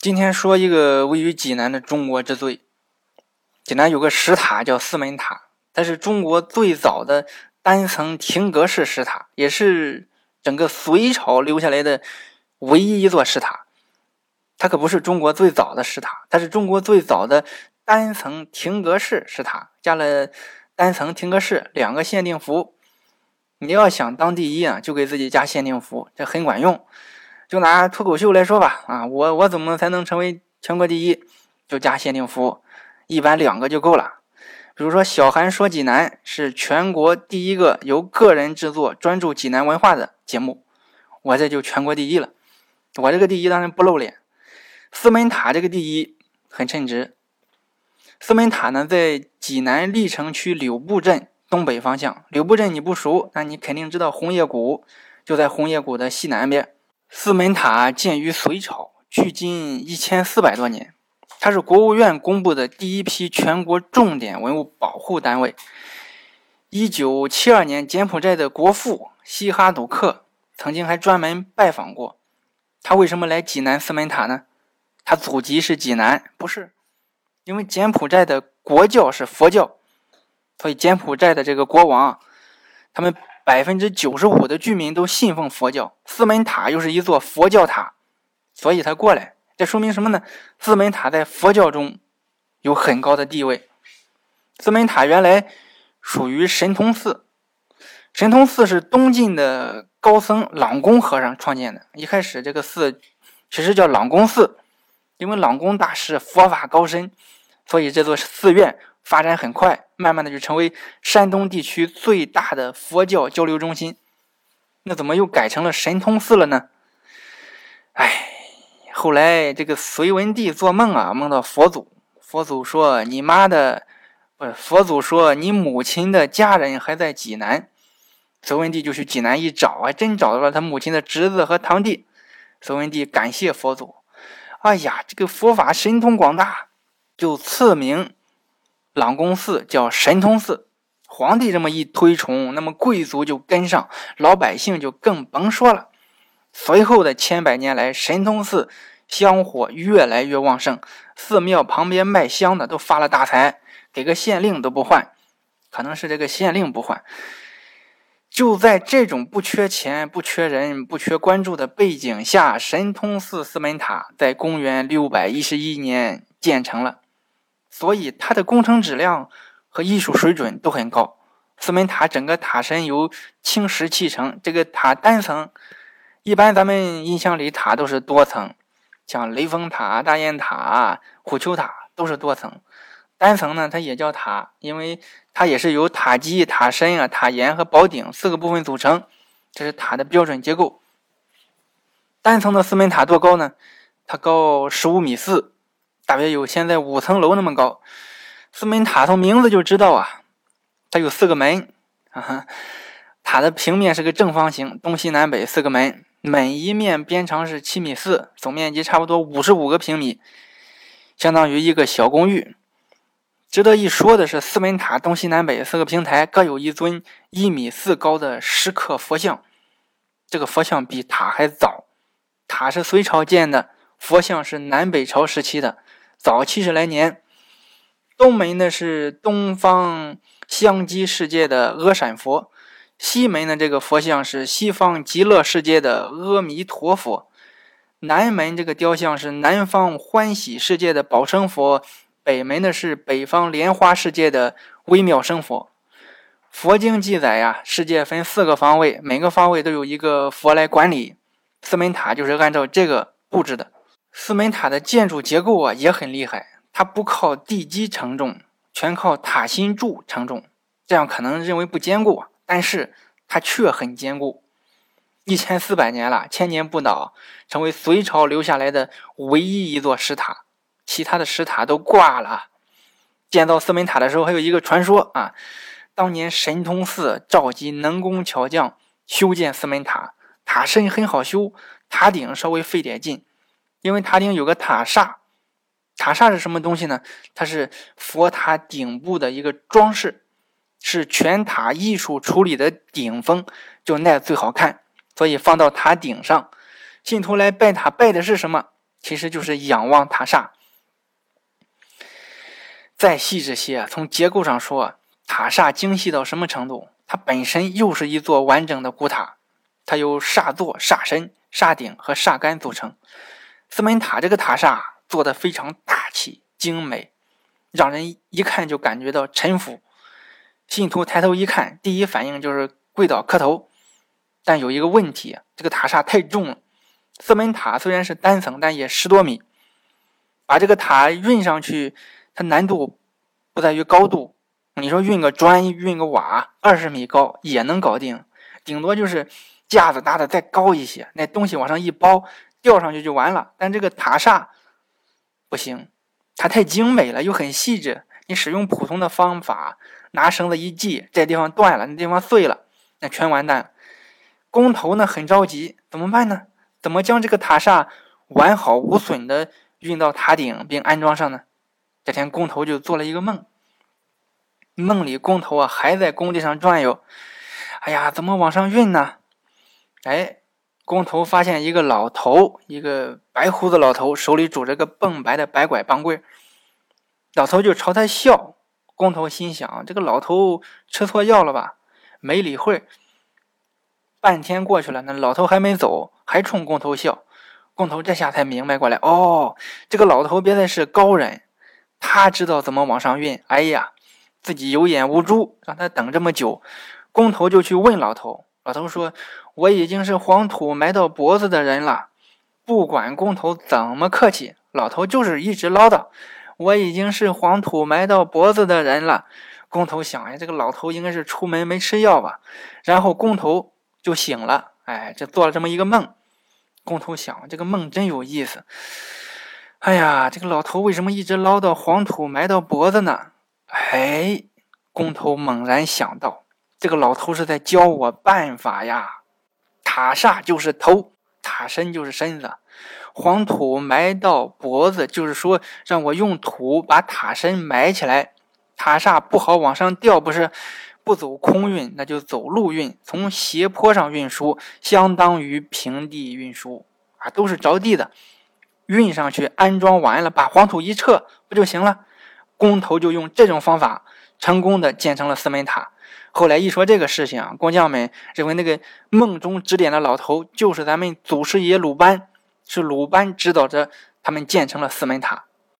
今天说一个位于济南的中国之最。济南有个石塔叫四门塔，它是中国最早的单层亭阁式石塔，也是整个隋朝留下来的唯一一座石塔。它可不是中国最早的石塔，它是中国最早的单层亭阁式石塔，加了单层亭阁式两个限定符。你要想当第一啊，就给自己加限定符，这很管用。就拿脱口秀来说吧，啊，我我怎么才能成为全国第一？就加限定服，一般两个就够了。比如说，小韩说济南是全国第一个由个人制作专注济南文化的节目，我这就全国第一了。我这个第一当然不露脸。四门塔这个第一很称职。四门塔呢，在济南历城区柳埠镇东北方向。柳埠镇你不熟，那你肯定知道红叶谷，就在红叶谷的西南边。四门塔建于隋朝，距今一千四百多年。它是国务院公布的第一批全国重点文物保护单位。一九七二年，柬埔寨的国父西哈努克曾经还专门拜访过。他为什么来济南四门塔呢？他祖籍是济南，不是？因为柬埔寨的国教是佛教，所以柬埔寨的这个国王，他们。百分之九十五的居民都信奉佛教，四门塔又是一座佛教塔，所以他过来。这说明什么呢？四门塔在佛教中有很高的地位。四门塔原来属于神通寺，神通寺是东晋的高僧朗公和尚创建的。一开始这个寺其实叫朗公寺，因为朗公大师佛法高深，所以这座寺院。发展很快，慢慢的就成为山东地区最大的佛教交流中心。那怎么又改成了神通寺了呢？哎，后来这个隋文帝做梦啊，梦到佛祖，佛祖说：“你妈的，不是佛祖说你母亲的家人还在济南。”隋文帝就去济南一找，还真找到了他母亲的侄子和堂弟。隋文帝感谢佛祖：“哎呀，这个佛法神通广大，就赐名。”朗公寺叫神通寺，皇帝这么一推崇，那么贵族就跟上，老百姓就更甭说了。随后的千百年来，神通寺香火越来越旺盛，寺庙旁边卖香的都发了大财，给个县令都不换。可能是这个县令不换。就在这种不缺钱、不缺人、不缺关注的背景下，神通寺四门塔在公元六百一十一年建成了。所以它的工程质量和艺术水准都很高。四门塔整个塔身由青石砌成，这个塔单层，一般咱们印象里塔都是多层，像雷峰塔、大雁塔、虎丘塔都是多层。单层呢，它也叫塔，因为它也是由塔基、塔身啊、塔檐和宝顶四个部分组成，这是塔的标准结构。单层的四门塔多高呢？它高十五米四。大约有现在五层楼那么高，四门塔从名字就知道啊，它有四个门啊，塔的平面是个正方形，东西南北四个门，每一面边长是七米四，总面积差不多五十五个平米，相当于一个小公寓。值得一说的是，四门塔东西南北四个平台各有一尊一米四高的石刻佛像，这个佛像比塔还早，塔是隋朝建的，佛像是南北朝时期的。早七十来年，东门呢是东方香积世界的阿闪佛，西门的这个佛像是西方极乐世界的阿弥陀佛，南门这个雕像是南方欢喜世界的宝生佛，北门的是北方莲花世界的微妙生佛。佛经记载呀，世界分四个方位，每个方位都有一个佛来管理，四门塔就是按照这个布置的。四门塔的建筑结构啊也很厉害，它不靠地基承重，全靠塔心柱承重。这样可能认为不坚固，但是它却很坚固。一千四百年了，千年不倒，成为隋朝留下来的唯一一座石塔，其他的石塔都挂了。建造四门塔的时候，还有一个传说啊，当年神通寺召集能工巧匠修建四门塔，塔身很好修，塔顶稍微费点劲。因为塔顶有个塔刹，塔刹是什么东西呢？它是佛塔顶部的一个装饰，是全塔艺术处理的顶峰，就那最好看，所以放到塔顶上。信徒来拜塔拜的是什么？其实就是仰望塔刹。再细致些，从结构上说，塔刹精细到什么程度？它本身又是一座完整的古塔，它由刹座、刹身、刹顶和刹杆组成。四门塔这个塔刹做的非常大气精美，让人一看就感觉到沉浮。信徒抬头一看，第一反应就是跪倒磕头。但有一个问题，这个塔刹太重了。四门塔虽然是单层，但也十多米，把这个塔运上去。它难度不在于高度，你说运个砖、运个瓦，二十米高也能搞定，顶多就是架子搭的再高一些，那东西往上一包，吊上去就完了。但这个塔刹不行，它太精美了，又很细致。你使用普通的方法，拿绳子一系，这地方断了，那地方碎了，那全完蛋。工头呢很着急，怎么办呢？怎么将这个塔刹完好无损的运到塔顶并安装上呢？这天，工头就做了一个梦。梦里，工头啊还在工地上转悠。哎呀，怎么往上运呢？哎，工头发现一个老头，一个白胡子老头，手里拄着个蹦白的白拐棒棍。老头就朝他笑。工头心想：这个老头吃错药了吧？没理会。半天过去了，那老头还没走，还冲工头笑。工头这下才明白过来：哦，这个老头别再是高人。他知道怎么往上运，哎呀，自己有眼无珠，让他等这么久。工头就去问老头，老头说：“我已经是黄土埋到脖子的人了。”不管工头怎么客气，老头就是一直唠叨：“我已经是黄土埋到脖子的人了。”工头想：“哎，这个老头应该是出门没吃药吧？”然后工头就醒了，哎，这做了这么一个梦。工头想：这个梦真有意思。哎呀，这个老头为什么一直唠叨黄土埋到脖子呢？哎，工头猛然想到，这个老头是在教我办法呀。塔刹就是头，塔身就是身子，黄土埋到脖子，就是说让我用土把塔身埋起来，塔刹不好往上吊，不是不走空运，那就走陆运，从斜坡上运输，相当于平地运输啊，都是着地的。运上去，安装完了，把黄土一撤，不就行了？工头就用这种方法，成功的建成了四门塔。后来一说这个事情啊，工匠们认为那个梦中指点的老头就是咱们祖师爷鲁班，是鲁班指导着他们建成了四门塔。